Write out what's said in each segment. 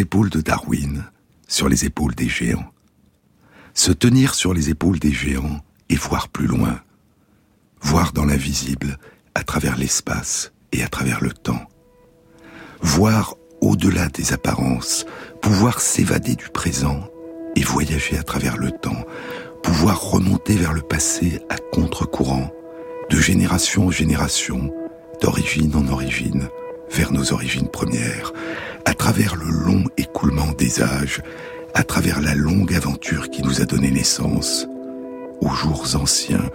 épaules de Darwin, sur les épaules des géants. Se tenir sur les épaules des géants et voir plus loin, voir dans l'invisible, à travers l'espace et à travers le temps. Voir au-delà des apparences, pouvoir s'évader du présent et voyager à travers le temps, pouvoir remonter vers le passé à contre-courant, de génération en génération, d'origine en origine, vers nos origines premières, à travers le long écoulement des âges, à travers la longue aventure qui nous a donné naissance, aux jours anciens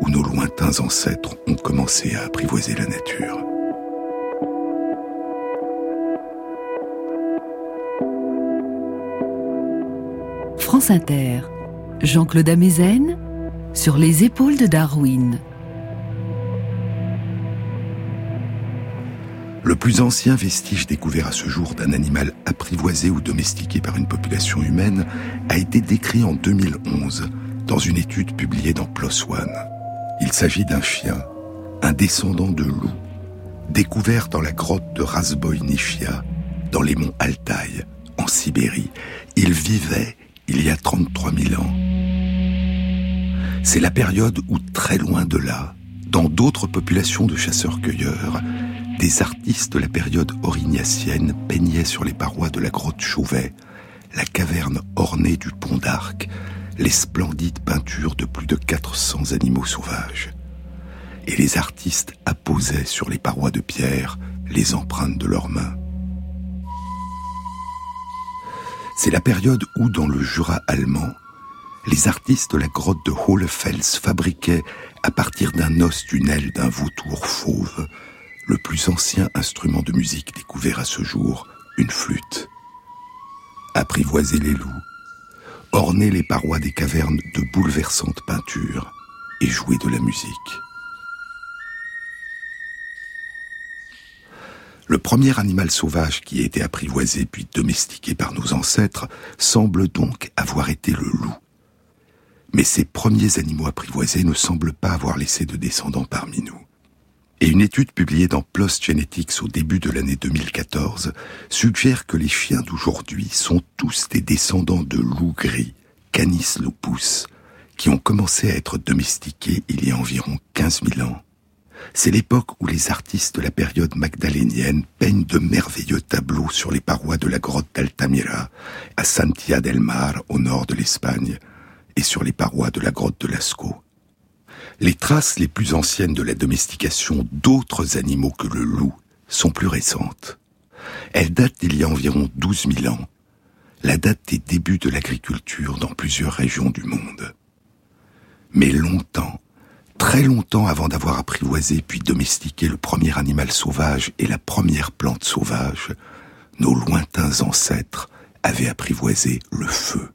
où nos lointains ancêtres ont commencé à apprivoiser la nature. France Inter, Jean-Claude Amezen, sur les épaules de Darwin. Le plus ancien vestige découvert à ce jour d'un animal apprivoisé ou domestiqué par une population humaine a été décrit en 2011 dans une étude publiée dans PLOS ONE. Il s'agit d'un chien, un descendant de loup, découvert dans la grotte de Razboïnichia, dans les monts Altaï, en Sibérie. Il vivait il y a 33 000 ans. C'est la période où, très loin de là, dans d'autres populations de chasseurs-cueilleurs, des artistes de la période aurignacienne peignaient sur les parois de la grotte Chauvet, la caverne ornée du pont d'Arc, les splendides peintures de plus de 400 animaux sauvages. Et les artistes apposaient sur les parois de pierre les empreintes de leurs mains. C'est la période où, dans le Jura allemand, les artistes de la grotte de Hohlefels fabriquaient, à partir d'un os d'une aile d'un vautour fauve, le plus ancien instrument de musique découvert à ce jour, une flûte. Apprivoiser les loups, orner les parois des cavernes de bouleversantes peintures et jouer de la musique. Le premier animal sauvage qui a été apprivoisé puis domestiqué par nos ancêtres semble donc avoir été le loup. Mais ces premiers animaux apprivoisés ne semblent pas avoir laissé de descendants parmi nous. Et une étude publiée dans PLOS Genetics au début de l'année 2014 suggère que les chiens d'aujourd'hui sont tous des descendants de loups gris, Canis lupus, qui ont commencé à être domestiqués il y a environ 15 000 ans. C'est l'époque où les artistes de la période magdalénienne peignent de merveilleux tableaux sur les parois de la grotte d'Altamira, à Santia del Mar, au nord de l'Espagne, et sur les parois de la grotte de Lascaux. Les traces les plus anciennes de la domestication d'autres animaux que le loup sont plus récentes. Elles datent d'il y a environ 12 000 ans, la date des débuts de l'agriculture dans plusieurs régions du monde. Mais longtemps, très longtemps avant d'avoir apprivoisé puis domestiqué le premier animal sauvage et la première plante sauvage, nos lointains ancêtres avaient apprivoisé le feu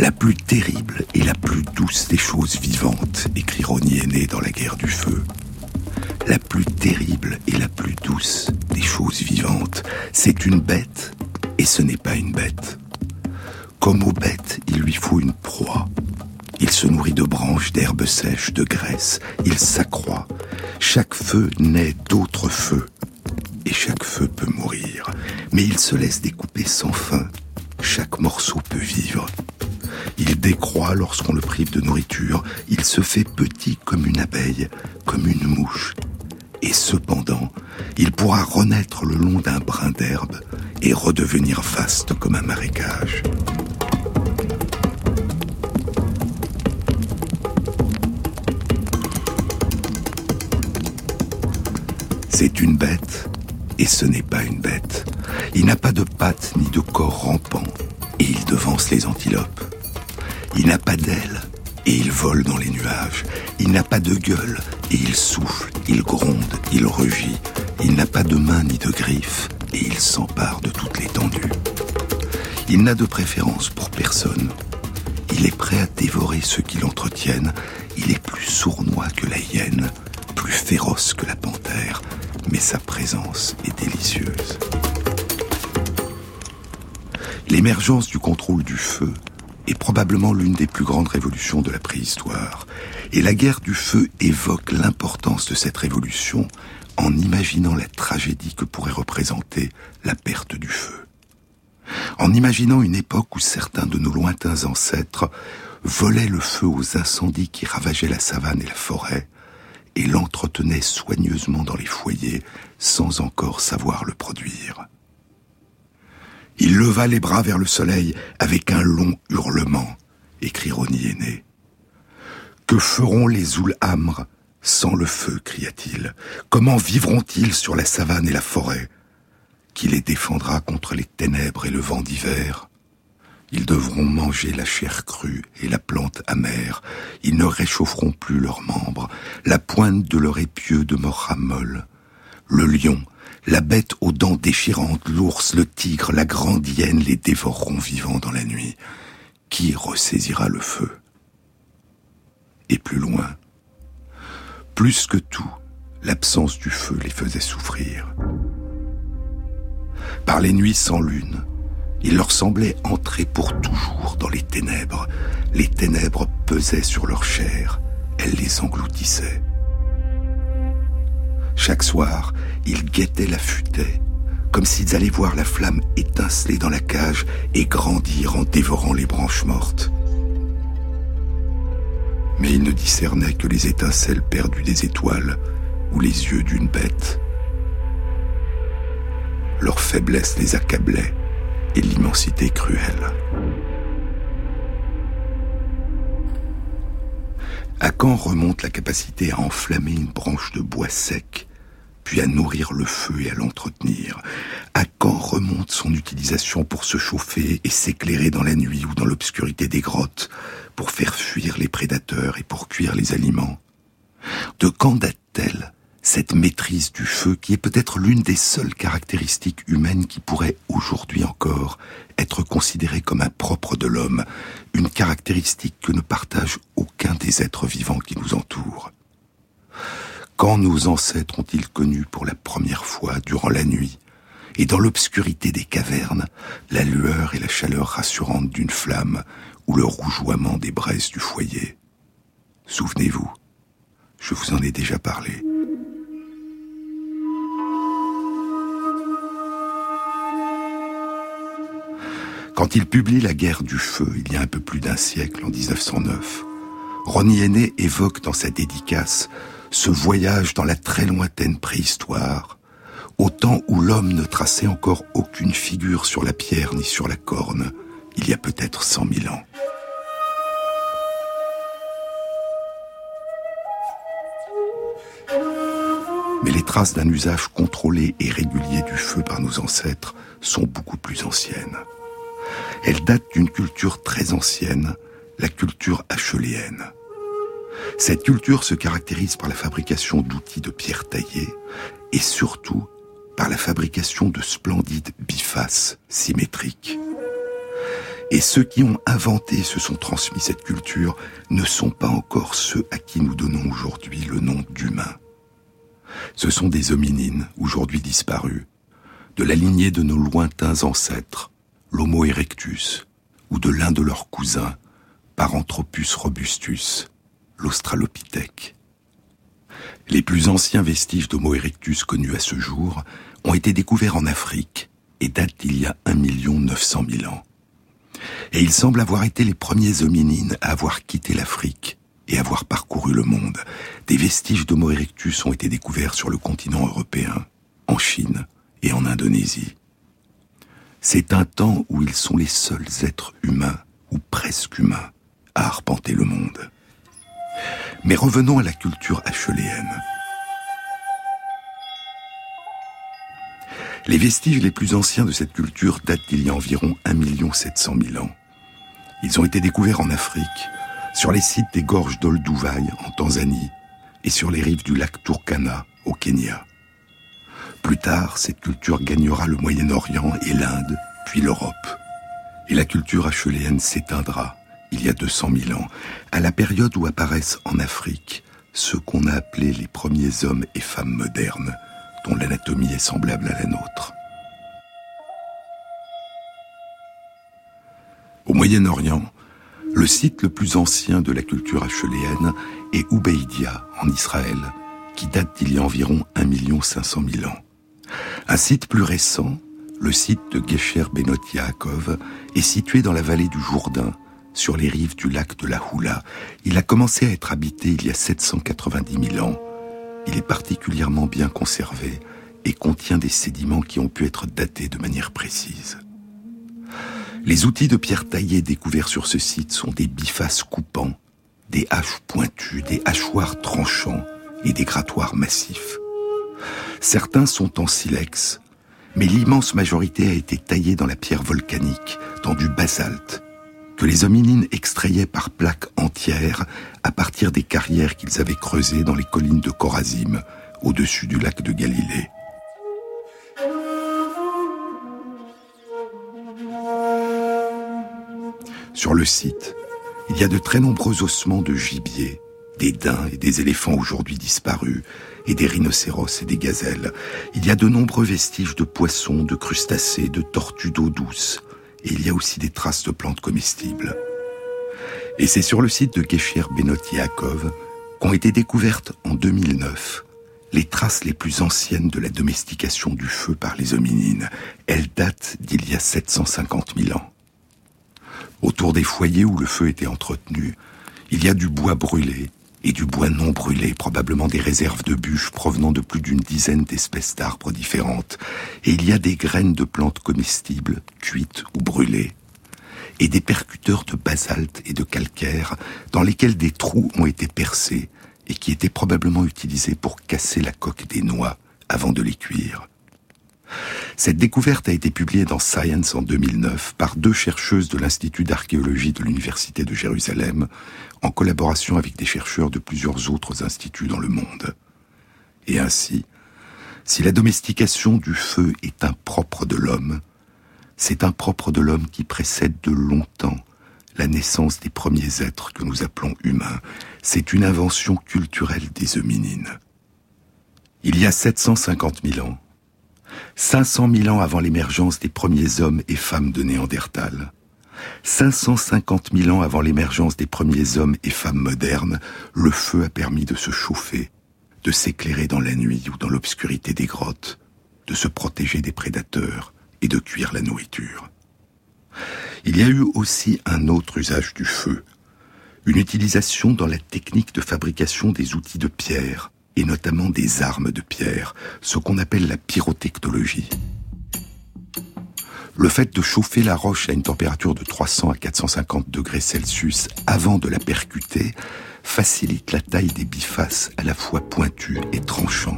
la plus terrible et la plus douce des choses vivantes, écrit Ronnie Aîné dans La guerre du feu. La plus terrible et la plus douce des choses vivantes, c'est une bête, et ce n'est pas une bête. Comme aux bêtes, il lui faut une proie. Il se nourrit de branches, d'herbes sèches, de graisse. Il s'accroît. Chaque feu naît d'autres feux. Et chaque feu peut mourir. Mais il se laisse découper sans fin. Chaque morceau peut vivre. Il décroît lorsqu'on le prive de nourriture, il se fait petit comme une abeille, comme une mouche. Et cependant, il pourra renaître le long d'un brin d'herbe et redevenir vaste comme un marécage. C'est une bête, et ce n'est pas une bête. Il n'a pas de pattes ni de corps rampant, et il devance les antilopes. Il n'a pas d'ailes et il vole dans les nuages. Il n'a pas de gueule et il souffle, il gronde, il rugit. Il n'a pas de mains ni de griffes et il s'empare de toute l'étendue. Il n'a de préférence pour personne. Il est prêt à dévorer ceux qui l'entretiennent. Il est plus sournois que la hyène, plus féroce que la panthère, mais sa présence est délicieuse. L'émergence du contrôle du feu est probablement l'une des plus grandes révolutions de la préhistoire. Et la guerre du feu évoque l'importance de cette révolution en imaginant la tragédie que pourrait représenter la perte du feu. En imaginant une époque où certains de nos lointains ancêtres volaient le feu aux incendies qui ravageaient la savane et la forêt, et l'entretenaient soigneusement dans les foyers sans encore savoir le produire. Il leva les bras vers le soleil avec un long hurlement, écrit Roni aîné. Que feront les Oulhamres sans le feu cria-t-il. Comment vivront-ils sur la savane et la forêt? Qui les défendra contre les ténèbres et le vent d'hiver? Ils devront manger la chair crue et la plante amère. Ils ne réchaufferont plus leurs membres. La pointe de leur épieu demeurera molle. Le lion, la bête aux dents déchirantes, l'ours, le tigre, la grande hyène les dévoreront vivants dans la nuit. Qui ressaisira le feu? Et plus loin, plus que tout, l'absence du feu les faisait souffrir. Par les nuits sans lune, il leur semblait entrer pour toujours dans les ténèbres. Les ténèbres pesaient sur leur chair, elles les engloutissaient. Chaque soir, ils guettaient la futaie, comme s'ils allaient voir la flamme étinceler dans la cage et grandir en dévorant les branches mortes mais il ne discernait que les étincelles perdues des étoiles ou les yeux d'une bête. Leur faiblesse les accablait et l'immensité cruelle. À quand remonte la capacité à enflammer une branche de bois sec puis à nourrir le feu et à l'entretenir. À quand remonte son utilisation pour se chauffer et s'éclairer dans la nuit ou dans l'obscurité des grottes, pour faire fuir les prédateurs et pour cuire les aliments? De quand date-t-elle cette maîtrise du feu qui est peut-être l'une des seules caractéristiques humaines qui pourrait aujourd'hui encore être considérée comme un propre de l'homme, une caractéristique que ne partage aucun des êtres vivants qui nous entourent? Quand nos ancêtres ont-ils connu pour la première fois, durant la nuit, et dans l'obscurité des cavernes, la lueur et la chaleur rassurante d'une flamme ou le rougeoiement des braises du foyer? Souvenez-vous, je vous en ai déjà parlé. Quand il publie La guerre du feu, il y a un peu plus d'un siècle, en 1909, Ronnie Aîné évoque dans sa dédicace ce voyage dans la très lointaine préhistoire, au temps où l'homme ne traçait encore aucune figure sur la pierre ni sur la corne, il y a peut-être cent mille ans. Mais les traces d'un usage contrôlé et régulier du feu par nos ancêtres sont beaucoup plus anciennes. Elles datent d'une culture très ancienne, la culture acheléenne. Cette culture se caractérise par la fabrication d'outils de pierre taillée et surtout par la fabrication de splendides bifaces symétriques. Et ceux qui ont inventé et se sont transmis cette culture ne sont pas encore ceux à qui nous donnons aujourd'hui le nom d'humains. Ce sont des hominines, aujourd'hui disparus, de la lignée de nos lointains ancêtres, l'Homo erectus, ou de l'un de leurs cousins, Paranthropus robustus, l'Australopithèque. Les plus anciens vestiges d'Homo erectus connus à ce jour ont été découverts en Afrique et datent d'il y a 1 900 000 ans. Et ils semblent avoir été les premiers hominines à avoir quitté l'Afrique et avoir parcouru le monde. Des vestiges d'Homo erectus ont été découverts sur le continent européen, en Chine et en Indonésie. C'est un temps où ils sont les seuls êtres humains, ou presque humains, à arpenter le monde. Mais revenons à la culture acheléenne. Les vestiges les plus anciens de cette culture datent d'il y a environ 1 700 000 ans. Ils ont été découverts en Afrique, sur les sites des gorges d'Olduvai en Tanzanie et sur les rives du lac Turkana au Kenya. Plus tard, cette culture gagnera le Moyen-Orient et l'Inde, puis l'Europe. Et la culture acheléenne s'éteindra il y a 200 000 ans, à la période où apparaissent en Afrique ceux qu'on a appelés les premiers hommes et femmes modernes, dont l'anatomie est semblable à la nôtre. Au Moyen-Orient, le site le plus ancien de la culture acheléenne est Ubeidia, en Israël, qui date d'il y a environ 1 500 000 ans. Un site plus récent, le site de Gesher Benot Yaakov, est situé dans la vallée du Jourdain, sur les rives du lac de la Houla. Il a commencé à être habité il y a 790 000 ans. Il est particulièrement bien conservé et contient des sédiments qui ont pu être datés de manière précise. Les outils de pierre taillée découverts sur ce site sont des bifaces coupants, des haches pointues, des hachoirs tranchants et des grattoirs massifs. Certains sont en silex, mais l'immense majorité a été taillée dans la pierre volcanique, dans du basalte, que les hominines extrayaient par plaques entières à partir des carrières qu'ils avaient creusées dans les collines de Corazim, au-dessus du lac de Galilée. Sur le site, il y a de très nombreux ossements de gibier, des daims et des éléphants aujourd'hui disparus, et des rhinocéros et des gazelles. Il y a de nombreux vestiges de poissons, de crustacés, de tortues d'eau douce, et il y a aussi des traces de plantes comestibles. Et c'est sur le site de Gesher Benot Yaakov qu'ont été découvertes en 2009 les traces les plus anciennes de la domestication du feu par les hominines. Elles datent d'il y a 750 000 ans. Autour des foyers où le feu était entretenu, il y a du bois brûlé et du bois non brûlé, probablement des réserves de bûches provenant de plus d'une dizaine d'espèces d'arbres différentes, et il y a des graines de plantes comestibles, cuites ou brûlées, et des percuteurs de basalte et de calcaire dans lesquels des trous ont été percés et qui étaient probablement utilisés pour casser la coque des noix avant de les cuire. Cette découverte a été publiée dans Science en 2009 par deux chercheuses de l'Institut d'archéologie de l'Université de Jérusalem, en collaboration avec des chercheurs de plusieurs autres instituts dans le monde. Et ainsi, si la domestication du feu est un propre de l'homme, c'est un propre de l'homme qui précède de longtemps la naissance des premiers êtres que nous appelons humains. C'est une invention culturelle des hominines. Il y a 750 000 ans, 500 000 ans avant l'émergence des premiers hommes et femmes de Néandertal, 550 000 ans avant l'émergence des premiers hommes et femmes modernes, le feu a permis de se chauffer, de s'éclairer dans la nuit ou dans l'obscurité des grottes, de se protéger des prédateurs et de cuire la nourriture. Il y a eu aussi un autre usage du feu, une utilisation dans la technique de fabrication des outils de pierre, et notamment des armes de pierre, ce qu'on appelle la pyrotechnologie. Le fait de chauffer la roche à une température de 300 à 450 degrés Celsius avant de la percuter facilite la taille des bifaces à la fois pointues et tranchants.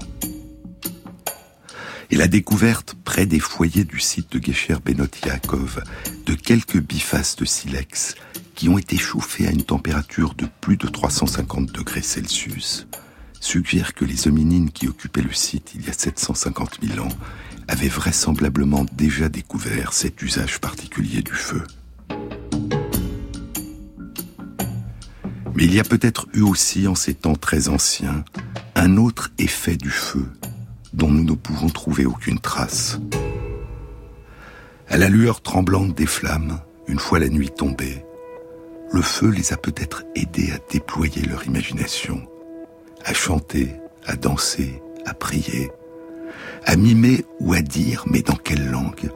Et la découverte près des foyers du site de Gesher Benot Yaakov de quelques bifaces de silex qui ont été chauffés à une température de plus de 350 degrés Celsius suggère que les hominines qui occupaient le site il y a 750 000 ans avaient vraisemblablement déjà découvert cet usage particulier du feu. Mais il y a peut-être eu aussi, en ces temps très anciens, un autre effet du feu dont nous ne pouvons trouver aucune trace. À la lueur tremblante des flammes, une fois la nuit tombée, le feu les a peut-être aidés à déployer leur imagination à chanter, à danser, à prier, à mimer ou à dire, mais dans quelle langue?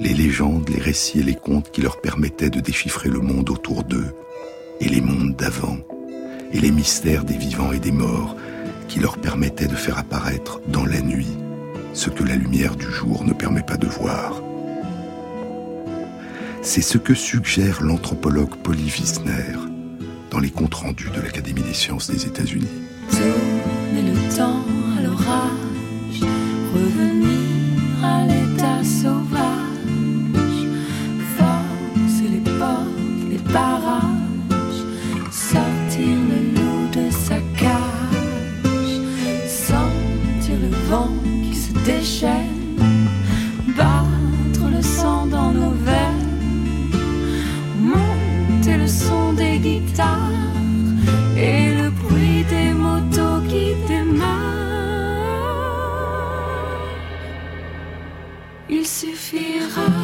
Les légendes, les récits et les contes qui leur permettaient de déchiffrer le monde autour d'eux, et les mondes d'avant, et les mystères des vivants et des morts, qui leur permettaient de faire apparaître dans la nuit ce que la lumière du jour ne permet pas de voir. C'est ce que suggère l'anthropologue Polly Wiesner dans les comptes rendus de l'Académie des sciences des États-Unis. Tourner le temps à l'orage, revenir à l'état sauvage, forcer les portes, les barrages, sortir le loup de sa cage, sentir le vent qui se déchaîne, battre suffira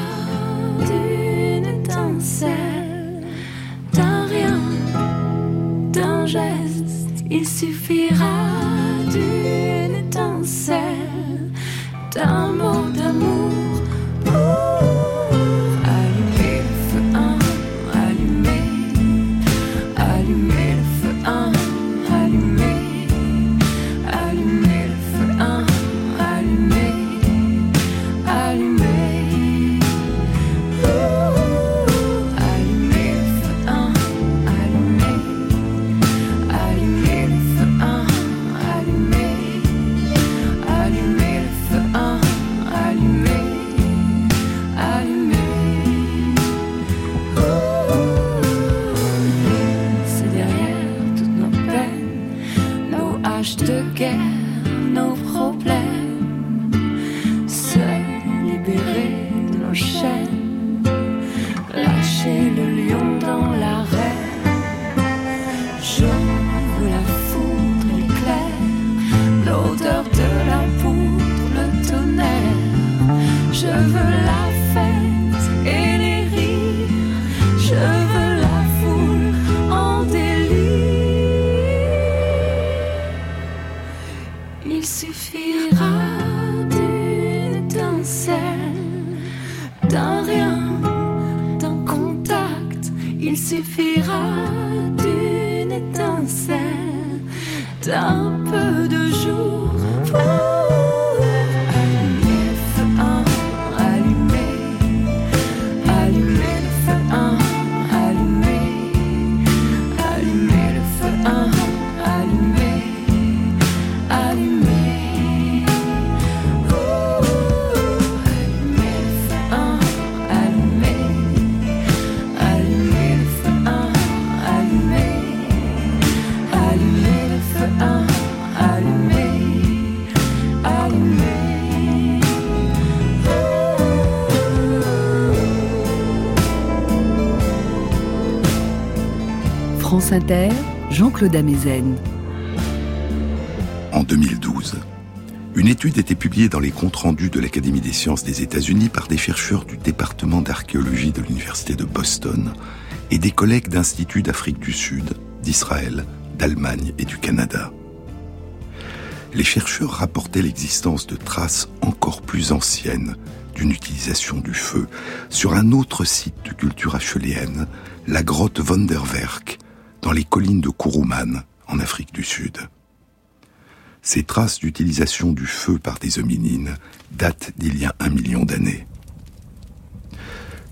Jean-Claude Amezen. En 2012, une étude était publiée dans les comptes rendus de l'Académie des sciences des États-Unis par des chercheurs du département d'archéologie de l'Université de Boston et des collègues d'instituts d'Afrique du Sud, d'Israël, d'Allemagne et du Canada. Les chercheurs rapportaient l'existence de traces encore plus anciennes d'une utilisation du feu sur un autre site de culture acheuléenne, la grotte Vonderwerk, dans les collines de Kuruman, en Afrique du Sud. Ces traces d'utilisation du feu par des hominines datent d'il y a un million d'années.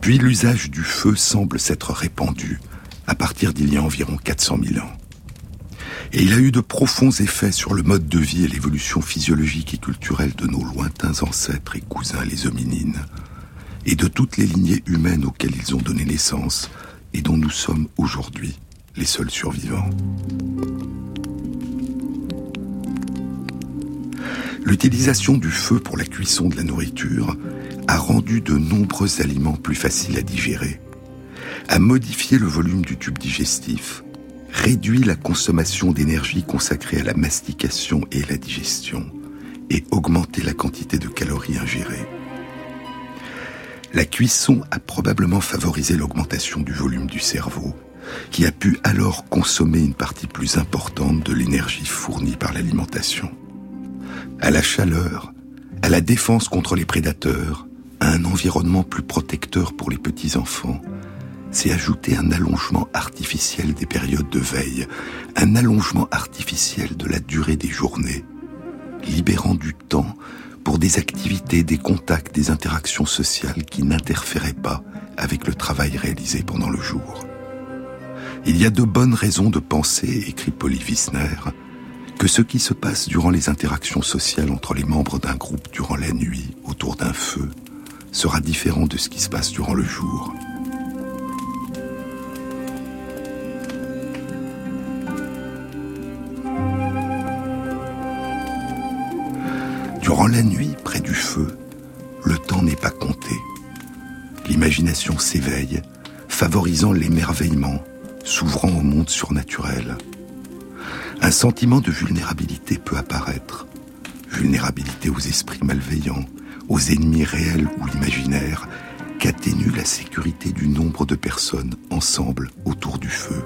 Puis l'usage du feu semble s'être répandu à partir d'il y a environ 400 000 ans. Et il a eu de profonds effets sur le mode de vie et l'évolution physiologique et culturelle de nos lointains ancêtres et cousins les hominines, et de toutes les lignées humaines auxquelles ils ont donné naissance et dont nous sommes aujourd'hui les seuls survivants. L'utilisation du feu pour la cuisson de la nourriture a rendu de nombreux aliments plus faciles à digérer, a modifié le volume du tube digestif, réduit la consommation d'énergie consacrée à la mastication et la digestion, et augmenté la quantité de calories ingérées. La cuisson a probablement favorisé l'augmentation du volume du cerveau, qui a pu alors consommer une partie plus importante de l'énergie fournie par l'alimentation. À la chaleur, à la défense contre les prédateurs, à un environnement plus protecteur pour les petits-enfants, s'est ajouté un allongement artificiel des périodes de veille, un allongement artificiel de la durée des journées, libérant du temps pour des activités, des contacts, des interactions sociales qui n'interféraient pas avec le travail réalisé pendant le jour. Il y a de bonnes raisons de penser, écrit Polly Wissner, que ce qui se passe durant les interactions sociales entre les membres d'un groupe durant la nuit autour d'un feu sera différent de ce qui se passe durant le jour. Durant la nuit, près du feu, le temps n'est pas compté. L'imagination s'éveille, favorisant l'émerveillement, s'ouvrant au monde surnaturel. Un sentiment de vulnérabilité peut apparaître. Vulnérabilité aux esprits malveillants, aux ennemis réels ou imaginaires, qu'atténue la sécurité du nombre de personnes ensemble autour du feu.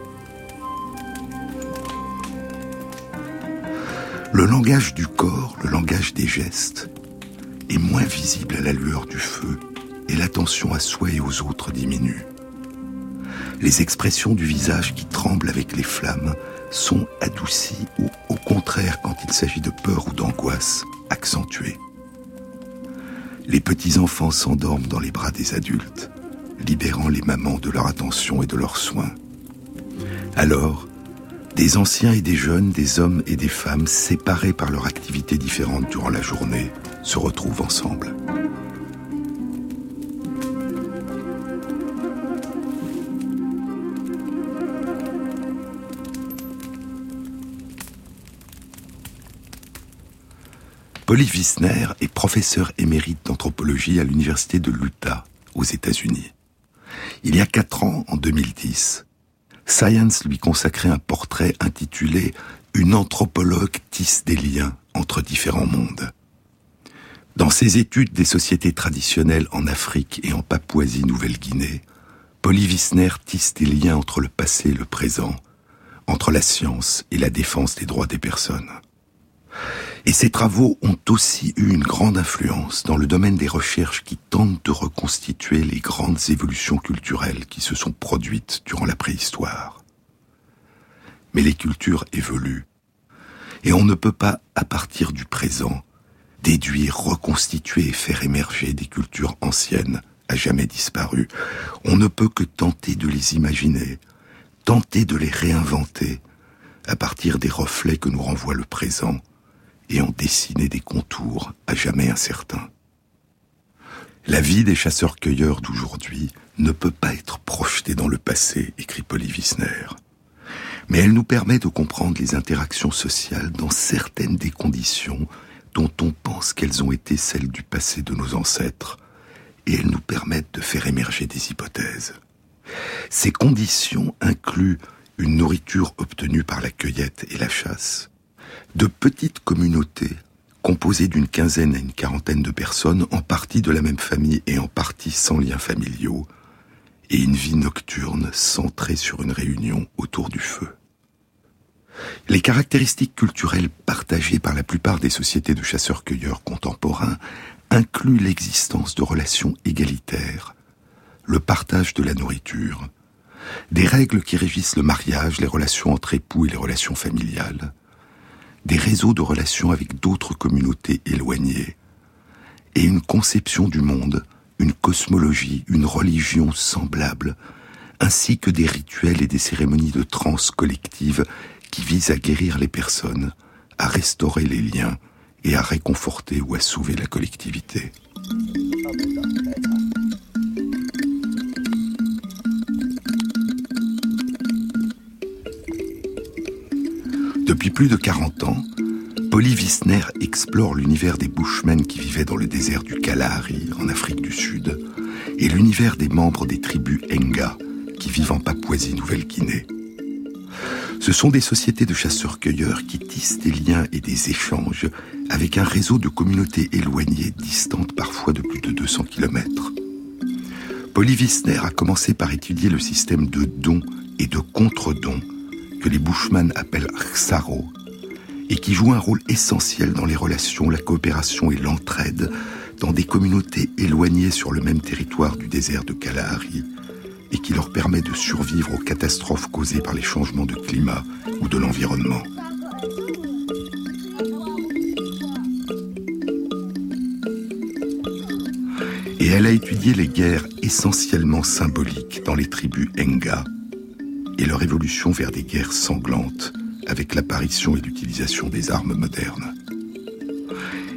Le langage du corps, le langage des gestes, est moins visible à la lueur du feu et l'attention à soi et aux autres diminue. Les expressions du visage qui tremblent avec les flammes sont adoucies ou au contraire quand il s'agit de peur ou d'angoisse, accentuées. Les petits-enfants s'endorment dans les bras des adultes, libérant les mamans de leur attention et de leurs soins. Alors, des anciens et des jeunes, des hommes et des femmes séparés par leurs activités différentes durant la journée se retrouvent ensemble. Polly Wissner est professeur émérite d'anthropologie à l'université de l'Utah, aux États-Unis. Il y a quatre ans, en 2010, Science lui consacrait un portrait intitulé Une anthropologue tisse des liens entre différents mondes. Dans ses études des sociétés traditionnelles en Afrique et en Papouasie-Nouvelle-Guinée, Polly Wissner tisse des liens entre le passé et le présent, entre la science et la défense des droits des personnes. Et ces travaux ont aussi eu une grande influence dans le domaine des recherches qui tentent de reconstituer les grandes évolutions culturelles qui se sont produites durant la préhistoire. Mais les cultures évoluent, et on ne peut pas, à partir du présent, déduire, reconstituer et faire émerger des cultures anciennes à jamais disparues. On ne peut que tenter de les imaginer, tenter de les réinventer à partir des reflets que nous renvoie le présent et en dessiner des contours à jamais incertains. La vie des chasseurs-cueilleurs d'aujourd'hui ne peut pas être projetée dans le passé, écrit Polly Wissner. Mais elle nous permet de comprendre les interactions sociales dans certaines des conditions dont on pense qu'elles ont été celles du passé de nos ancêtres, et elles nous permettent de faire émerger des hypothèses. Ces conditions incluent une nourriture obtenue par la cueillette et la chasse, de petites communautés composées d'une quinzaine à une quarantaine de personnes, en partie de la même famille et en partie sans liens familiaux, et une vie nocturne centrée sur une réunion autour du feu. Les caractéristiques culturelles partagées par la plupart des sociétés de chasseurs-cueilleurs contemporains incluent l'existence de relations égalitaires, le partage de la nourriture, des règles qui régissent le mariage, les relations entre époux et les relations familiales, des réseaux de relations avec d'autres communautés éloignées, et une conception du monde, une cosmologie, une religion semblable, ainsi que des rituels et des cérémonies de transe collective qui visent à guérir les personnes, à restaurer les liens et à réconforter ou à sauver la collectivité. Depuis plus de 40 ans, Polly Wissner explore l'univers des Bushmen qui vivaient dans le désert du Kalahari, en Afrique du Sud, et l'univers des membres des tribus Enga, qui vivent en Papouasie-Nouvelle-Guinée. Ce sont des sociétés de chasseurs-cueilleurs qui tissent des liens et des échanges avec un réseau de communautés éloignées, distantes parfois de plus de 200 km. Polly Wissner a commencé par étudier le système de dons et de contre-dons que les Bushmen appellent Xaro, et qui joue un rôle essentiel dans les relations, la coopération et l'entraide dans des communautés éloignées sur le même territoire du désert de Kalahari, et qui leur permet de survivre aux catastrophes causées par les changements de climat ou de l'environnement. Et elle a étudié les guerres essentiellement symboliques dans les tribus Enga, et leur évolution vers des guerres sanglantes avec l'apparition et l'utilisation des armes modernes.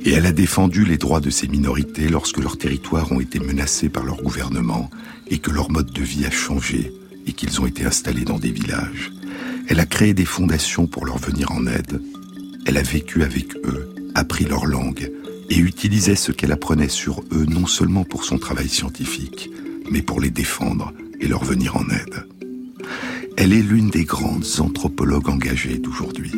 Et elle a défendu les droits de ces minorités lorsque leurs territoires ont été menacés par leur gouvernement et que leur mode de vie a changé et qu'ils ont été installés dans des villages. Elle a créé des fondations pour leur venir en aide. Elle a vécu avec eux, appris leur langue et utilisait ce qu'elle apprenait sur eux non seulement pour son travail scientifique, mais pour les défendre et leur venir en aide. Elle est l'une des grandes anthropologues engagées d'aujourd'hui.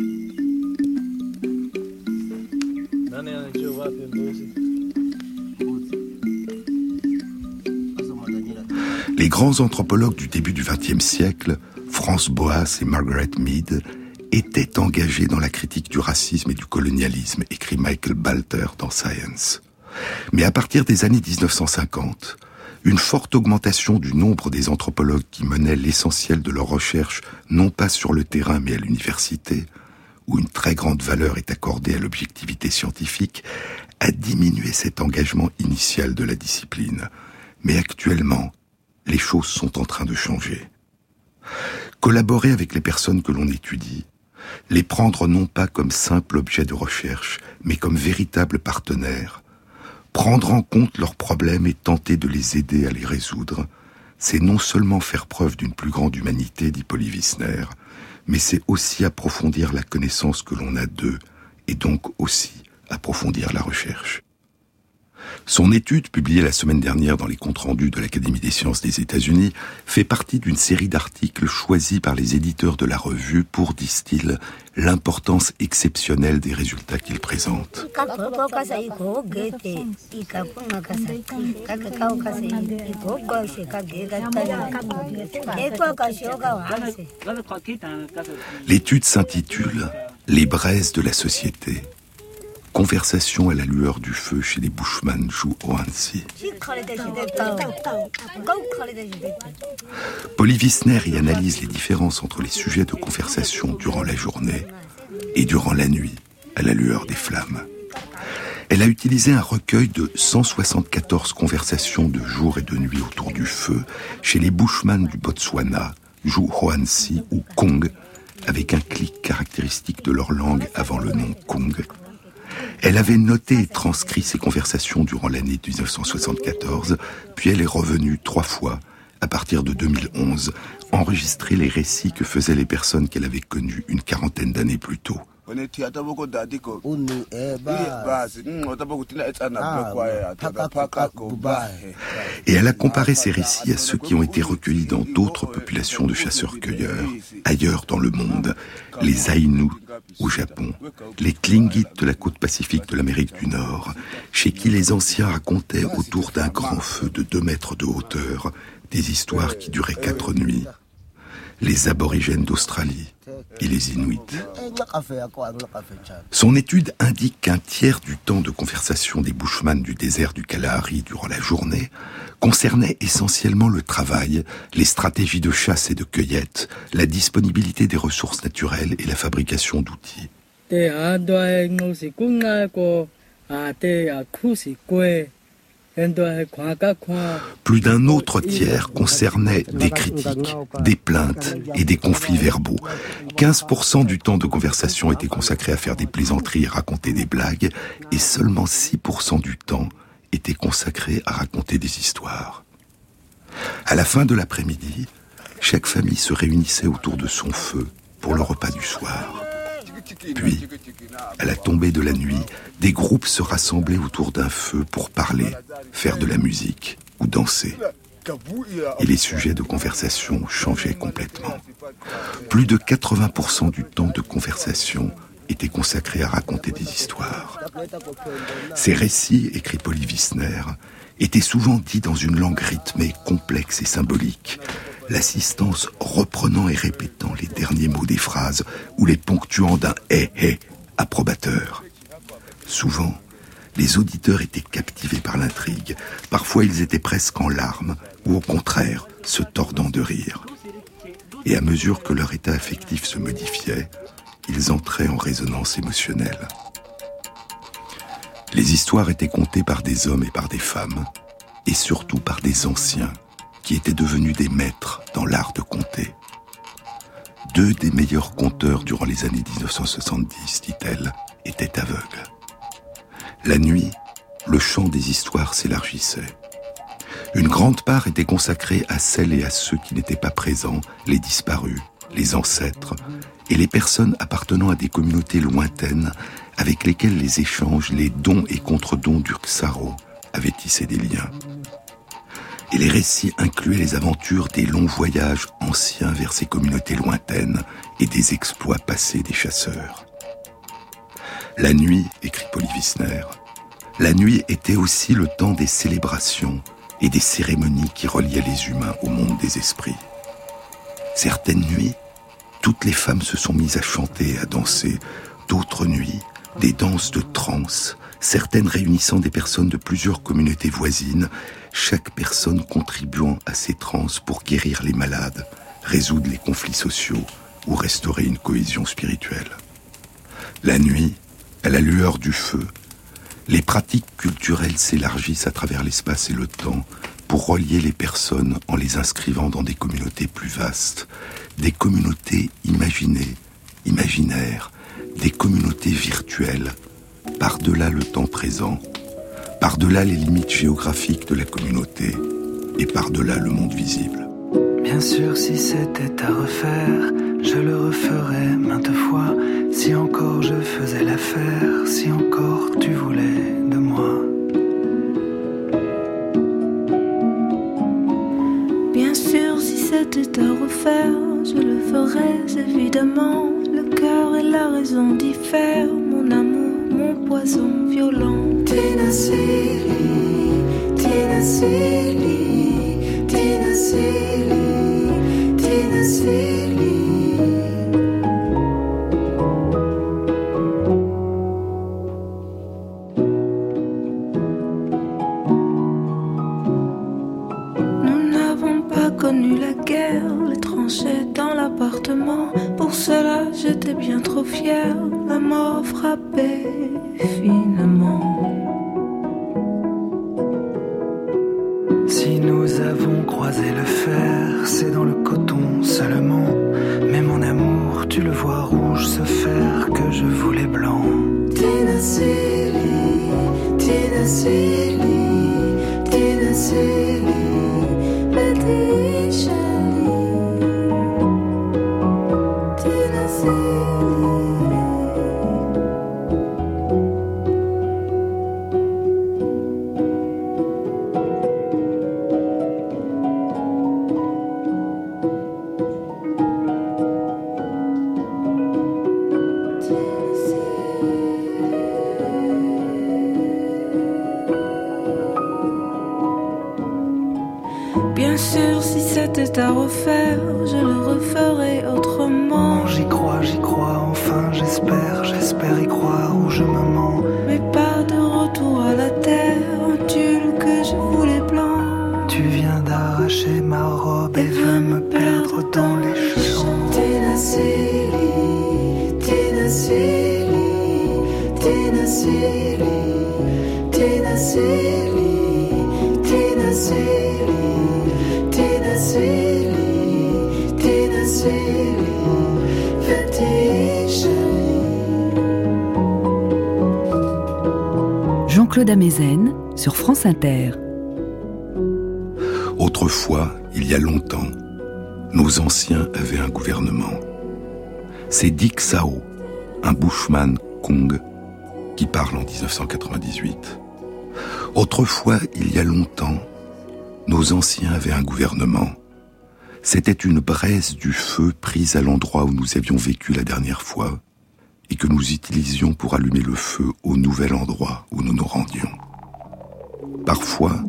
Les grands anthropologues du début du XXe siècle, Franz Boas et Margaret Mead, était engagé dans la critique du racisme et du colonialisme, écrit Michael Balter dans Science. Mais à partir des années 1950, une forte augmentation du nombre des anthropologues qui menaient l'essentiel de leurs recherches non pas sur le terrain mais à l'université, où une très grande valeur est accordée à l'objectivité scientifique, a diminué cet engagement initial de la discipline. Mais actuellement, les choses sont en train de changer. Collaborer avec les personnes que l'on étudie, les prendre non pas comme simple objet de recherche, mais comme véritable partenaires, prendre en compte leurs problèmes et tenter de les aider à les résoudre, c'est non seulement faire preuve d'une plus grande humanité, dit Paul Wissner, mais c'est aussi approfondir la connaissance que l'on a d'eux, et donc aussi approfondir la recherche. Son étude, publiée la semaine dernière dans les comptes rendus de l'Académie des sciences des États-Unis, fait partie d'une série d'articles choisis par les éditeurs de la revue pour, disent-ils, l'importance exceptionnelle des résultats qu'il présente. L'étude s'intitule Les braises de la société Conversation à la lueur du feu chez les Bushman Jou Ohansi. Polly Wissner y analyse les différences entre les sujets de conversation durant la journée et durant la nuit, à la lueur des flammes. Elle a utilisé un recueil de 174 conversations de jour et de nuit autour du feu chez les Bushman du Botswana, Jou Hoansi ou Kong, avec un clic caractéristique de leur langue avant le nom Kong, elle avait noté et transcrit ces conversations durant l'année 1974, puis elle est revenue trois fois, à partir de 2011, enregistrer les récits que faisaient les personnes qu'elle avait connues une quarantaine d'années plus tôt. Et elle a comparé ces récits à ceux qui ont été recueillis dans d'autres populations de chasseurs-cueilleurs, ailleurs dans le monde, les Aïnous au Japon, les Tlingit de la côte pacifique de l'Amérique du Nord, chez qui les anciens racontaient autour d'un grand feu de deux mètres de hauteur des histoires qui duraient quatre nuits les aborigènes d'Australie et les Inuits. Son étude indique qu'un tiers du temps de conversation des Bushman du désert du Kalahari durant la journée concernait essentiellement le travail, les stratégies de chasse et de cueillette, la disponibilité des ressources naturelles et la fabrication d'outils. Plus d'un autre tiers concernait des critiques, des plaintes et des conflits verbaux. 15% du temps de conversation était consacré à faire des plaisanteries et raconter des blagues, et seulement 6% du temps était consacré à raconter des histoires. À la fin de l'après-midi, chaque famille se réunissait autour de son feu pour le repas du soir. Puis, à la tombée de la nuit, des groupes se rassemblaient autour d'un feu pour parler, faire de la musique ou danser. Et les sujets de conversation changeaient complètement. Plus de 80% du temps de conversation était consacré à raconter des histoires. Ces récits, écrit Polly Wissner, étaient souvent dits dans une langue rythmée, complexe et symbolique, l'assistance reprenant et répétant les derniers mots des phrases ou les ponctuant d'un hé hé approbateur. Souvent, les auditeurs étaient captivés par l'intrigue. Parfois, ils étaient presque en larmes ou au contraire, se tordant de rire. Et à mesure que leur état affectif se modifiait, ils entraient en résonance émotionnelle. Les histoires étaient contées par des hommes et par des femmes, et surtout par des anciens, qui étaient devenus des maîtres dans l'art de compter. Deux des meilleurs conteurs durant les années 1970, dit-elle, étaient aveugles. La nuit, le champ des histoires s'élargissait. Une grande part était consacrée à celles et à ceux qui n'étaient pas présents, les disparus, les ancêtres, et les personnes appartenant à des communautés lointaines avec lesquelles les échanges, les dons et contre-dons d'Urxaro avaient tissé des liens et les récits incluaient les aventures des longs voyages anciens vers ces communautés lointaines et des exploits passés des chasseurs. La nuit, écrit Paul Wissner, la nuit était aussi le temps des célébrations et des cérémonies qui reliaient les humains au monde des esprits. Certaines nuits, toutes les femmes se sont mises à chanter et à danser. D'autres nuits, des danses de trance, certaines réunissant des personnes de plusieurs communautés voisines, chaque personne contribuant à ces transes pour guérir les malades, résoudre les conflits sociaux ou restaurer une cohésion spirituelle. La nuit, à la lueur du feu, les pratiques culturelles s'élargissent à travers l'espace et le temps pour relier les personnes en les inscrivant dans des communautés plus vastes, des communautés imaginées, imaginaires, des communautés virtuelles, par-delà le temps présent, par-delà les limites géographiques de la communauté et par-delà le monde visible. Bien sûr, si c'était à refaire, je le referais maintes fois, si encore je faisais l'affaire, si encore tu voulais de moi. Bien sûr, si c'était à refaire, je le ferais évidemment. Le cœur et la raison diffèrent, mon amour, mon poison violent. Tina Silly, Tina Silly, Tina Silly, Tina Silly. Jean-Claude Amezen sur France Inter. Autrefois, il y a longtemps, nos anciens avaient un gouvernement. C'est Dick Sao, un bushman Kong, qui parle en 1998. Autrefois, il y a longtemps, nos anciens avaient un gouvernement. C'était une braise du feu prise à l'endroit où nous avions vécu la dernière fois et que nous utilisions pour allumer le feu au nouvel endroit où nous nous rendions. Parfois,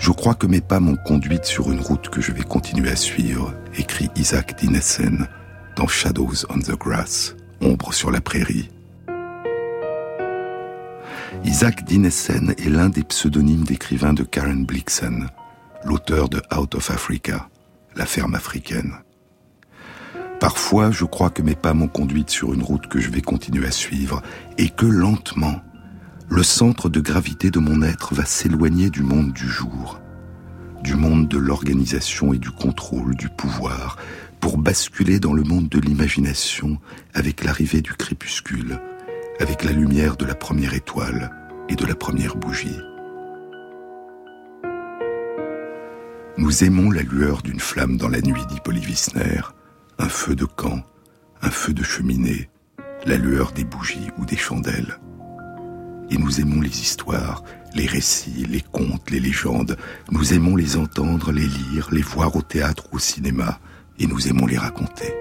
Je crois que mes pas m'ont conduite sur une route que je vais continuer à suivre, écrit Isaac Dinesen dans Shadows on the Grass, Ombre sur la prairie. Isaac Dinesen est l'un des pseudonymes d'écrivains de Karen Blixen, l'auteur de Out of Africa, la ferme africaine. Parfois, je crois que mes pas m'ont conduite sur une route que je vais continuer à suivre et que lentement, le centre de gravité de mon être va s'éloigner du monde du jour, du monde de l'organisation et du contrôle, du pouvoir, pour basculer dans le monde de l'imagination avec l'arrivée du crépuscule, avec la lumière de la première étoile et de la première bougie. Nous aimons la lueur d'une flamme dans la nuit, dit Polly Wissner, un feu de camp, un feu de cheminée, la lueur des bougies ou des chandelles et nous aimons les histoires, les récits, les contes, les légendes. Nous aimons les entendre, les lire, les voir au théâtre ou au cinéma, et nous aimons les raconter.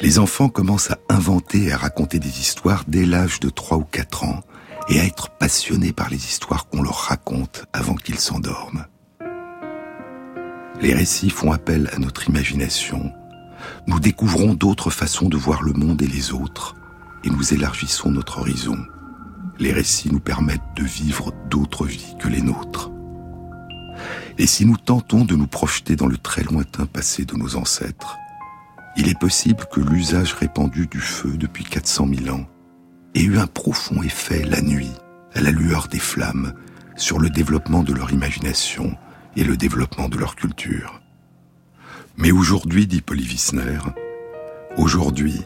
Les enfants commencent à inventer et à raconter des histoires dès l'âge de 3 ou 4 ans, et à être passionnés par les histoires qu'on leur raconte avant qu'ils s'endorment. Les récits font appel à notre imagination. Nous découvrons d'autres façons de voir le monde et les autres, et nous élargissons notre horizon. Les récits nous permettent de vivre d'autres vies que les nôtres. Et si nous tentons de nous projeter dans le très lointain passé de nos ancêtres, il est possible que l'usage répandu du feu depuis 400 000 ans ait eu un profond effet la nuit, à la lueur des flammes, sur le développement de leur imagination et le développement de leur culture. Mais aujourd'hui, dit Polyvisner, aujourd'hui,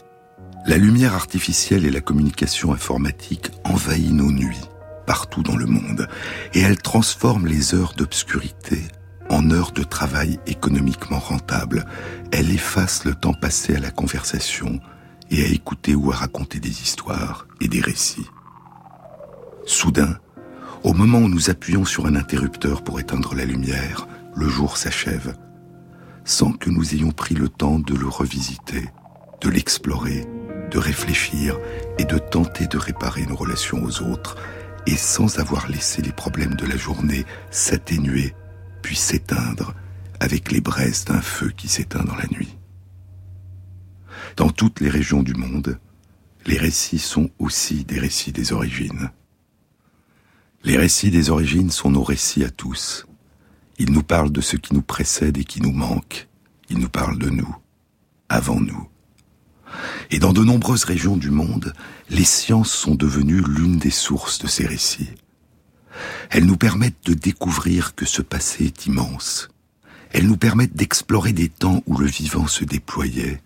la lumière artificielle et la communication informatique envahissent nos nuits partout dans le monde et elle transforme les heures d'obscurité en heures de travail économiquement rentable. Elle efface le temps passé à la conversation et à écouter ou à raconter des histoires et des récits. Soudain, au moment où nous appuyons sur un interrupteur pour éteindre la lumière, le jour s'achève, sans que nous ayons pris le temps de le revisiter, de l'explorer, de réfléchir et de tenter de réparer nos relations aux autres, et sans avoir laissé les problèmes de la journée s'atténuer puis s'éteindre avec les braises d'un feu qui s'éteint dans la nuit. Dans toutes les régions du monde, les récits sont aussi des récits des origines. Les récits des origines sont nos récits à tous. Ils nous parlent de ce qui nous précède et qui nous manque. Ils nous parlent de nous, avant nous. Et dans de nombreuses régions du monde, les sciences sont devenues l'une des sources de ces récits. Elles nous permettent de découvrir que ce passé est immense. Elles nous permettent d'explorer des temps où le vivant se déployait,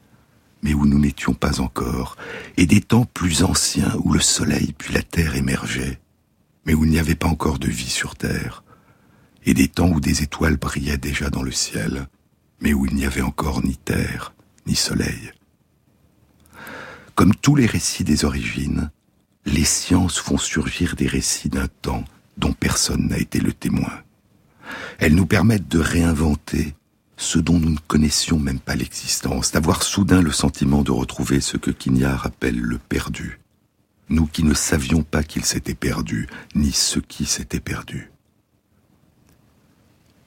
mais où nous n'étions pas encore, et des temps plus anciens où le soleil puis la terre émergeaient, mais où il n'y avait pas encore de vie sur terre, et des temps où des étoiles brillaient déjà dans le ciel, mais où il n'y avait encore ni terre, ni soleil. Comme tous les récits des origines, les sciences font surgir des récits d'un temps dont personne n'a été le témoin. Elles nous permettent de réinventer ce dont nous ne connaissions même pas l'existence, d'avoir soudain le sentiment de retrouver ce que Quignard appelle le perdu. Nous qui ne savions pas qu'il s'était perdu, ni ce qui s'était perdu.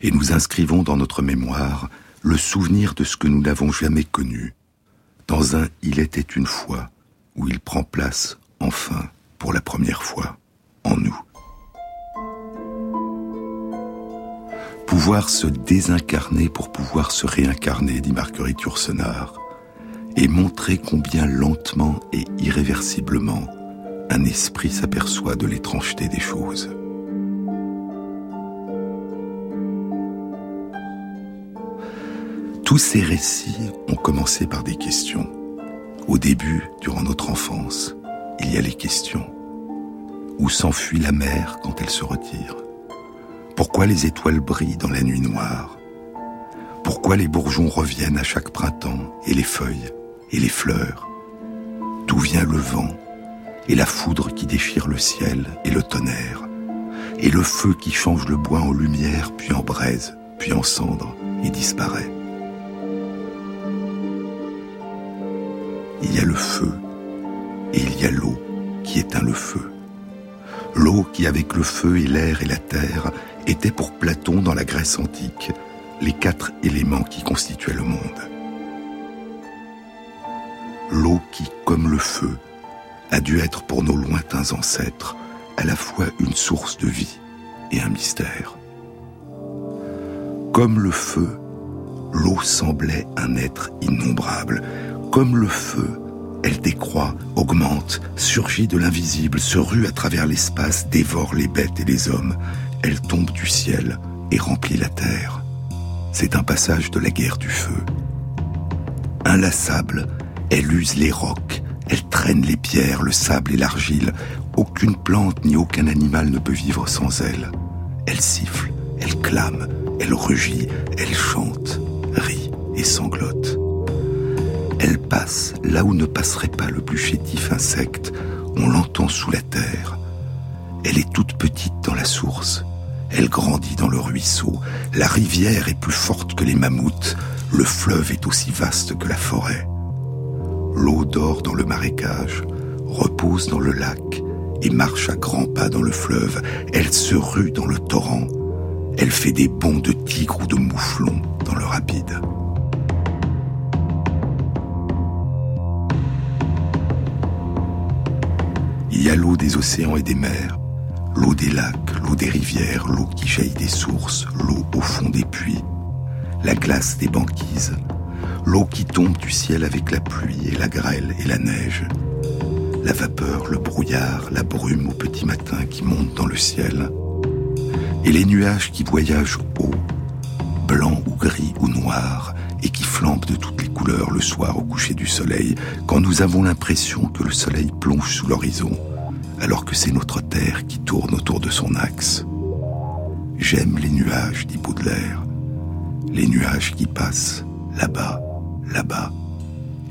Et nous inscrivons dans notre mémoire le souvenir de ce que nous n'avons jamais connu, dans un Il était une fois, où il prend place, enfin, pour la première fois, en nous. Pouvoir se désincarner pour pouvoir se réincarner, dit Marguerite Yourcenar, et montrer combien lentement et irréversiblement un esprit s'aperçoit de l'étrangeté des choses. Tous ces récits ont commencé par des questions. Au début, durant notre enfance, il y a les questions. Où s'enfuit la mer quand elle se retire? Pourquoi les étoiles brillent dans la nuit noire? Pourquoi les bourgeons reviennent à chaque printemps et les feuilles et les fleurs? D'où vient le vent et la foudre qui déchire le ciel et le tonnerre? Et le feu qui change le bois en lumière puis en braise puis en cendre et disparaît? Il y a le feu et il y a l'eau qui éteint le feu. L'eau qui avec le feu et l'air et la terre étaient pour Platon dans la Grèce antique les quatre éléments qui constituaient le monde. L'eau qui, comme le feu, a dû être pour nos lointains ancêtres à la fois une source de vie et un mystère. Comme le feu, l'eau semblait un être innombrable. Comme le feu, elle décroît, augmente, surgit de l'invisible, se rue à travers l'espace, dévore les bêtes et les hommes, elle tombe du ciel et remplit la terre. C'est un passage de la guerre du feu. Inlassable, elle use les rocs, elle traîne les pierres, le sable et l'argile. Aucune plante ni aucun animal ne peut vivre sans elle. Elle siffle, elle clame, elle rugit, elle chante, rit et sanglote. Là où ne passerait pas le plus chétif insecte, on l'entend sous la terre. Elle est toute petite dans la source. Elle grandit dans le ruisseau. La rivière est plus forte que les mammouths. Le fleuve est aussi vaste que la forêt. L'eau dort dans le marécage, repose dans le lac et marche à grands pas dans le fleuve. Elle se rue dans le torrent. Elle fait des bonds de tigre ou de mouflon dans le rapide. Y a l'eau des océans et des mers, l'eau des lacs, l'eau des rivières, l'eau qui jaillit des sources, l'eau au fond des puits, la glace des banquises, l'eau qui tombe du ciel avec la pluie et la grêle et la neige, la vapeur, le brouillard, la brume au petit matin qui monte dans le ciel, et les nuages qui voyagent haut, blancs ou gris ou noirs, et qui flambent de toutes les couleurs le soir au coucher du soleil, quand nous avons l'impression que le soleil plonge sous l'horizon, alors que c'est notre Terre qui tourne autour de son axe. J'aime les nuages, dit Baudelaire, les nuages qui passent là-bas, là-bas,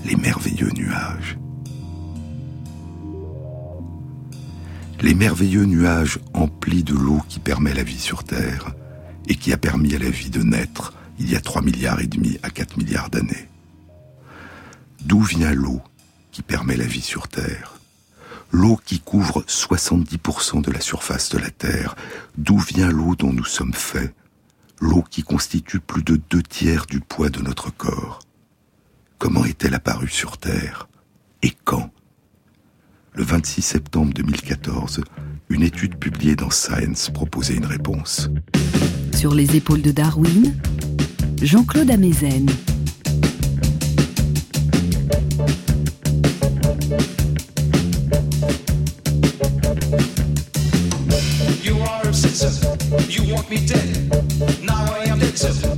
les merveilleux nuages. Les merveilleux nuages emplis de l'eau qui permet la vie sur Terre et qui a permis à la vie de naître il y a 3 milliards et demi à 4 milliards d'années. D'où vient l'eau qui permet la vie sur Terre? L'eau qui couvre 70% de la surface de la Terre. D'où vient l'eau dont nous sommes faits? L'eau qui constitue plus de deux tiers du poids de notre corps. Comment est-elle apparue sur Terre? Et quand? Le 26 septembre 2014, une étude publiée dans Science proposait une réponse. Sur les épaules de Darwin, Jean-Claude Amezen. Want me dead. Now I am dead, sir.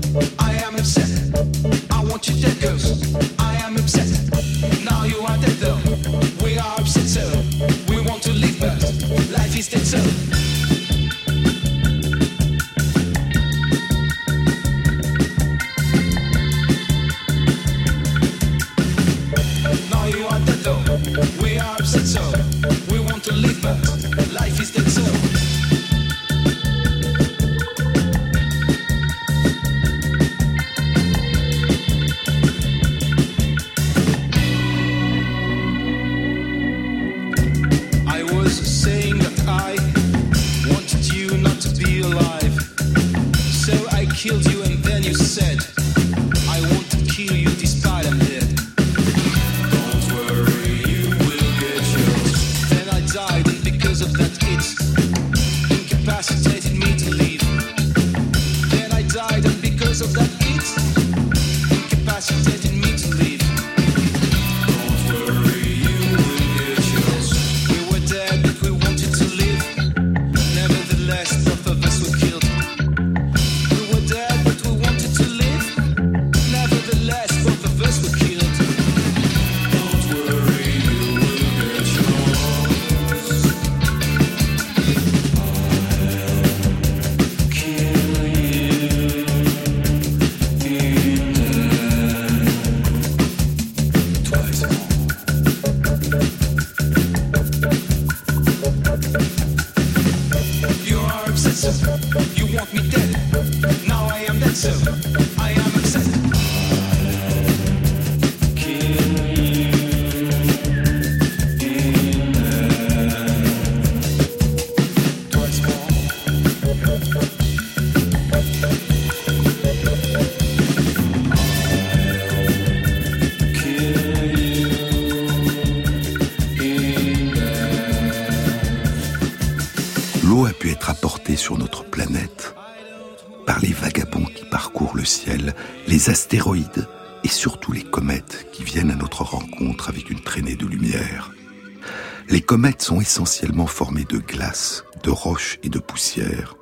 Formées de glace, de roches et de poussière,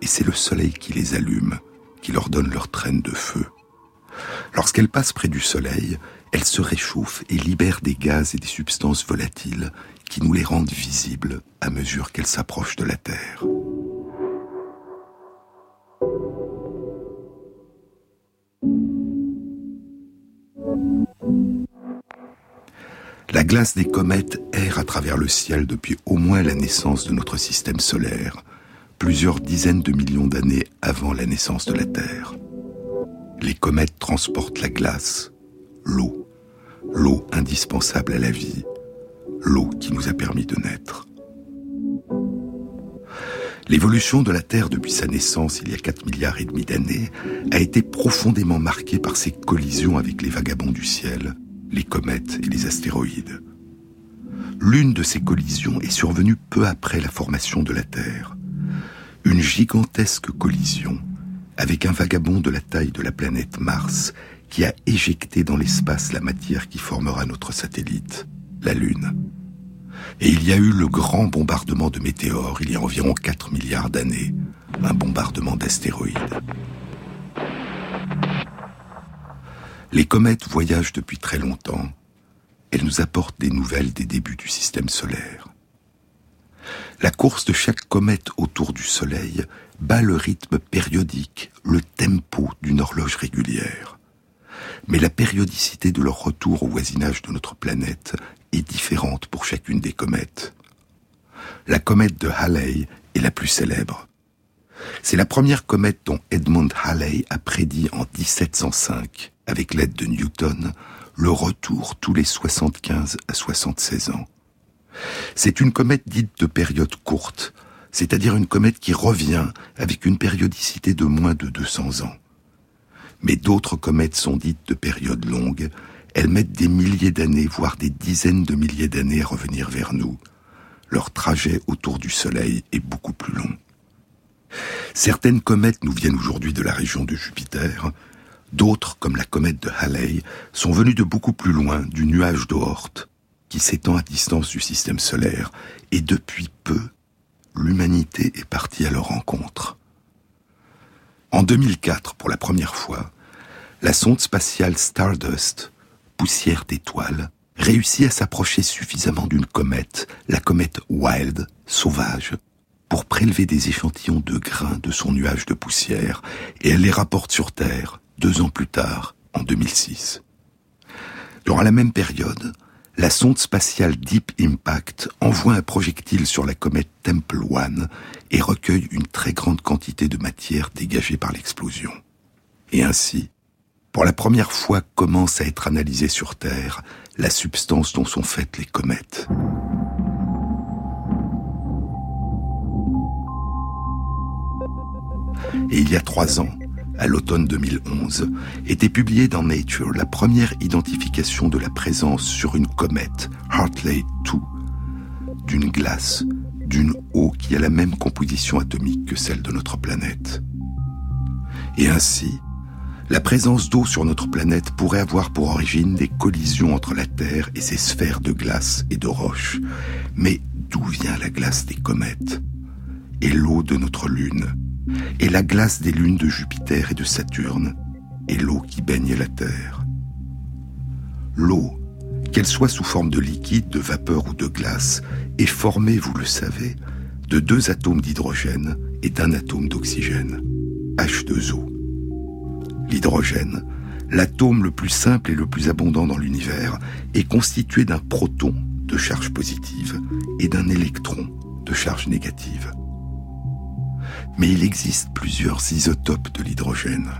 et c'est le soleil qui les allume, qui leur donne leur traîne de feu. Lorsqu'elles passent près du soleil, elles se réchauffent et libèrent des gaz et des substances volatiles qui nous les rendent visibles à mesure qu'elles s'approchent de la Terre. La glace des comètes erre à travers le ciel depuis au moins la naissance de notre système solaire, plusieurs dizaines de millions d'années avant la naissance de la Terre. Les comètes transportent la glace, l'eau, l'eau indispensable à la vie, l'eau qui nous a permis de naître. L'évolution de la Terre depuis sa naissance il y a 4 milliards et demi d'années a été profondément marquée par ses collisions avec les vagabonds du ciel, les comètes et les astéroïdes. L'une de ces collisions est survenue peu après la formation de la Terre. Une gigantesque collision avec un vagabond de la taille de la planète Mars qui a éjecté dans l'espace la matière qui formera notre satellite, la Lune. Et il y a eu le grand bombardement de météores il y a environ 4 milliards d'années, un bombardement d'astéroïdes. Les comètes voyagent depuis très longtemps. Elles nous apportent des nouvelles des débuts du système solaire. La course de chaque comète autour du Soleil bat le rythme périodique, le tempo d'une horloge régulière. Mais la périodicité de leur retour au voisinage de notre planète est différente pour chacune des comètes. La comète de Halley est la plus célèbre. C'est la première comète dont Edmund Halley a prédit en 1705, avec l'aide de Newton, le retour tous les 75 à 76 ans. C'est une comète dite de période courte, c'est-à-dire une comète qui revient avec une périodicité de moins de 200 ans. Mais d'autres comètes sont dites de période longue, elles mettent des milliers d'années, voire des dizaines de milliers d'années à revenir vers nous. Leur trajet autour du Soleil est beaucoup plus long. Certaines comètes nous viennent aujourd'hui de la région de Jupiter, d'autres, comme la comète de Halley, sont venues de beaucoup plus loin, du nuage d'Oort, qui s'étend à distance du système solaire, et depuis peu, l'humanité est partie à leur rencontre. En 2004, pour la première fois, la sonde spatiale Stardust, poussière d'étoiles, réussit à s'approcher suffisamment d'une comète, la comète Wild, sauvage, pour prélever des échantillons de grains de son nuage de poussière, et elle les rapporte sur Terre deux ans plus tard, en 2006. Durant la même période, la sonde spatiale Deep Impact envoie un projectile sur la comète Temple One et recueille une très grande quantité de matière dégagée par l'explosion. Et ainsi, pour la première fois commence à être analysée sur Terre la substance dont sont faites les comètes. Et il y a trois ans, à l'automne 2011, était publiée dans Nature la première identification de la présence sur une comète, Hartley 2, d'une glace, d'une eau qui a la même composition atomique que celle de notre planète. Et ainsi, la présence d'eau sur notre planète pourrait avoir pour origine des collisions entre la Terre et ses sphères de glace et de roche. Mais d'où vient la glace des comètes Et l'eau de notre Lune? Et la glace des lunes de Jupiter et de Saturne Et l'eau qui baigne la Terre L'eau, qu'elle soit sous forme de liquide, de vapeur ou de glace, est formée, vous le savez, de deux atomes d'hydrogène et d'un atome d'oxygène, H2O l'hydrogène, l'atome le plus simple et le plus abondant dans l'univers, est constitué d'un proton de charge positive et d'un électron de charge négative. Mais il existe plusieurs isotopes de l'hydrogène.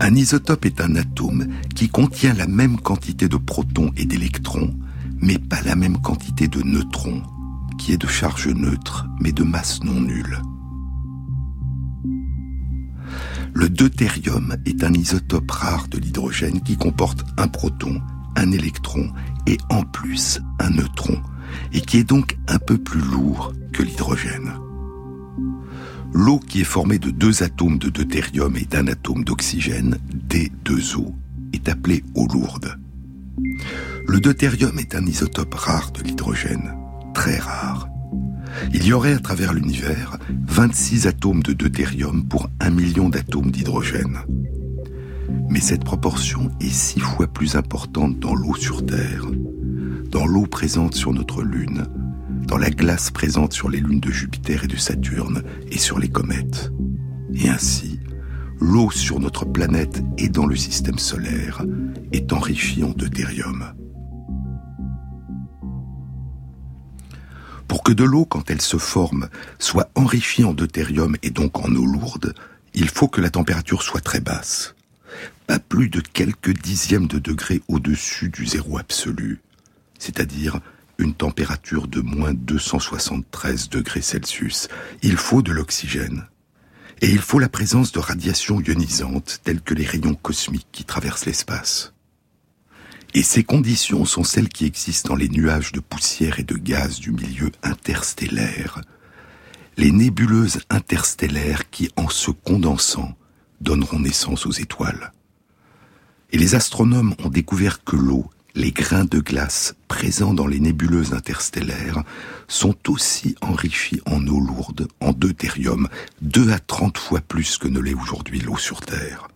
Un isotope est un atome qui contient la même quantité de protons et d'électrons, mais pas la même quantité de neutrons, qui est de charge neutre, mais de masse non nulle. Le deutérium est un isotope rare de l'hydrogène qui comporte un proton, un électron et en plus un neutron, et qui est donc un peu plus lourd que l'hydrogène. L'eau qui est formée de deux atomes de deutérium et d'un atome d'oxygène, D2O, est appelée eau lourde. Le deutérium est un isotope rare de l'hydrogène, très rare. Il y aurait à travers l'univers 26 atomes de deutérium pour un million d'atomes d'hydrogène. Mais cette proportion est six fois plus importante dans l'eau sur Terre, dans l'eau présente sur notre Lune, dans la glace présente sur les lunes de Jupiter et de Saturne et sur les comètes. Et ainsi, l'eau sur notre planète et dans le système solaire est enrichie en deutérium. Pour que de l'eau, quand elle se forme, soit enrichie en deutérium et donc en eau lourde, il faut que la température soit très basse. Pas plus de quelques dixièmes de degrés au-dessus du zéro absolu, c'est-à-dire une température de moins 273 degrés Celsius. Il faut de l'oxygène. Et il faut la présence de radiations ionisantes telles que les rayons cosmiques qui traversent l'espace. Et ces conditions sont celles qui existent dans les nuages de poussière et de gaz du milieu interstellaire, les nébuleuses interstellaires qui, en se condensant, donneront naissance aux étoiles. Et les astronomes ont découvert que l'eau, les grains de glace présents dans les nébuleuses interstellaires sont aussi enrichis en eau lourde, en deutérium, deux à trente fois plus que ne l'est aujourd'hui l'eau sur Terre.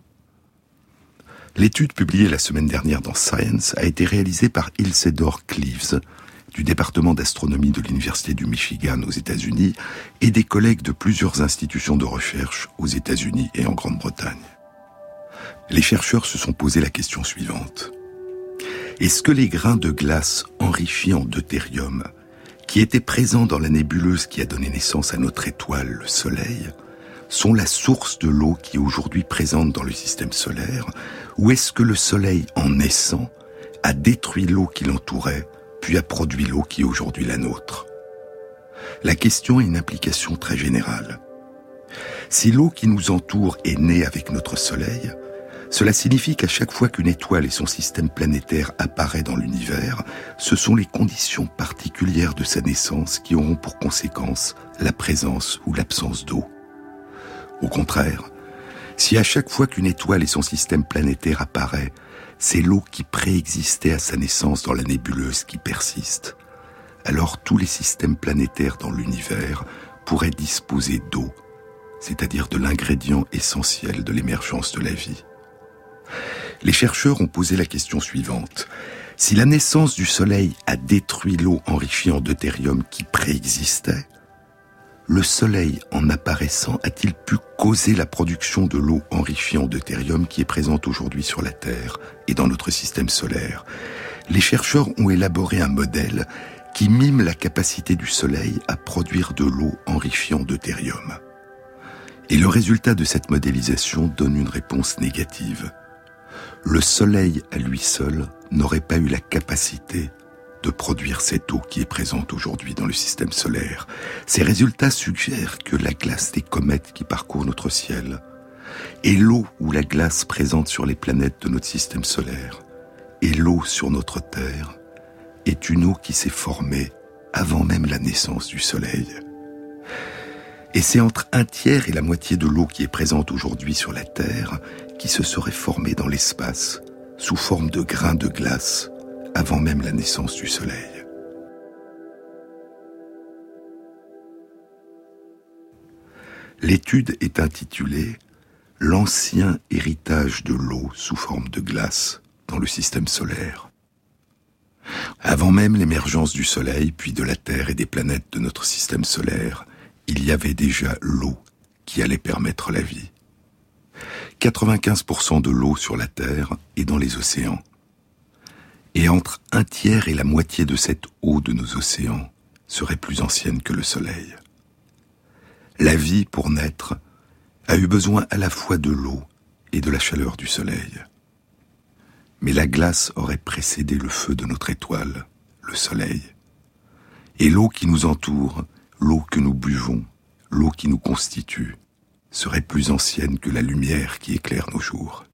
L'étude publiée la semaine dernière dans Science a été réalisée par Ilsedor Cleaves, du département d'astronomie de l'Université du Michigan aux États-Unis et des collègues de plusieurs institutions de recherche aux États-Unis et en Grande-Bretagne. Les chercheurs se sont posé la question suivante. Est-ce que les grains de glace enrichis en deutérium, qui étaient présents dans la nébuleuse qui a donné naissance à notre étoile, le Soleil, sont la source de l'eau qui est aujourd'hui présente dans le système solaire, ou est-ce que le Soleil, en naissant, a détruit l'eau qui l'entourait, puis a produit l'eau qui est aujourd'hui la nôtre? La question a une implication très générale. Si l'eau qui nous entoure est née avec notre Soleil, cela signifie qu'à chaque fois qu'une étoile et son système planétaire apparaît dans l'univers, ce sont les conditions particulières de sa naissance qui auront pour conséquence la présence ou l'absence d'eau. Au contraire, si à chaque fois qu'une étoile et son système planétaire apparaît, c'est l'eau qui préexistait à sa naissance dans la nébuleuse qui persiste, alors tous les systèmes planétaires dans l'univers pourraient disposer d'eau, c'est-à-dire de l'ingrédient essentiel de l'émergence de la vie. Les chercheurs ont posé la question suivante. Si la naissance du Soleil a détruit l'eau enrichie en deutérium qui préexistait, le Soleil, en apparaissant, a-t-il pu causer la production de l'eau enrichie en deutérium qui est présente aujourd'hui sur la Terre et dans notre système solaire? Les chercheurs ont élaboré un modèle qui mime la capacité du Soleil à produire de l'eau enrichie en deutérium. Et le résultat de cette modélisation donne une réponse négative. Le Soleil à lui seul n'aurait pas eu la capacité de produire cette eau qui est présente aujourd'hui dans le système solaire. Ces résultats suggèrent que la glace des comètes qui parcourent notre ciel et l'eau ou la glace présente sur les planètes de notre système solaire et l'eau sur notre Terre est une eau qui s'est formée avant même la naissance du Soleil. Et c'est entre un tiers et la moitié de l'eau qui est présente aujourd'hui sur la Terre qui se serait formée dans l'espace sous forme de grains de glace avant même la naissance du Soleil. L'étude est intitulée L'ancien héritage de l'eau sous forme de glace dans le système solaire. Avant même l'émergence du Soleil, puis de la Terre et des planètes de notre système solaire, il y avait déjà l'eau qui allait permettre la vie. 95% de l'eau sur la Terre est dans les océans et entre un tiers et la moitié de cette eau de nos océans serait plus ancienne que le Soleil. La vie, pour naître, a eu besoin à la fois de l'eau et de la chaleur du Soleil. Mais la glace aurait précédé le feu de notre étoile, le Soleil. Et l'eau qui nous entoure, l'eau que nous buvons, l'eau qui nous constitue, serait plus ancienne que la lumière qui éclaire nos jours.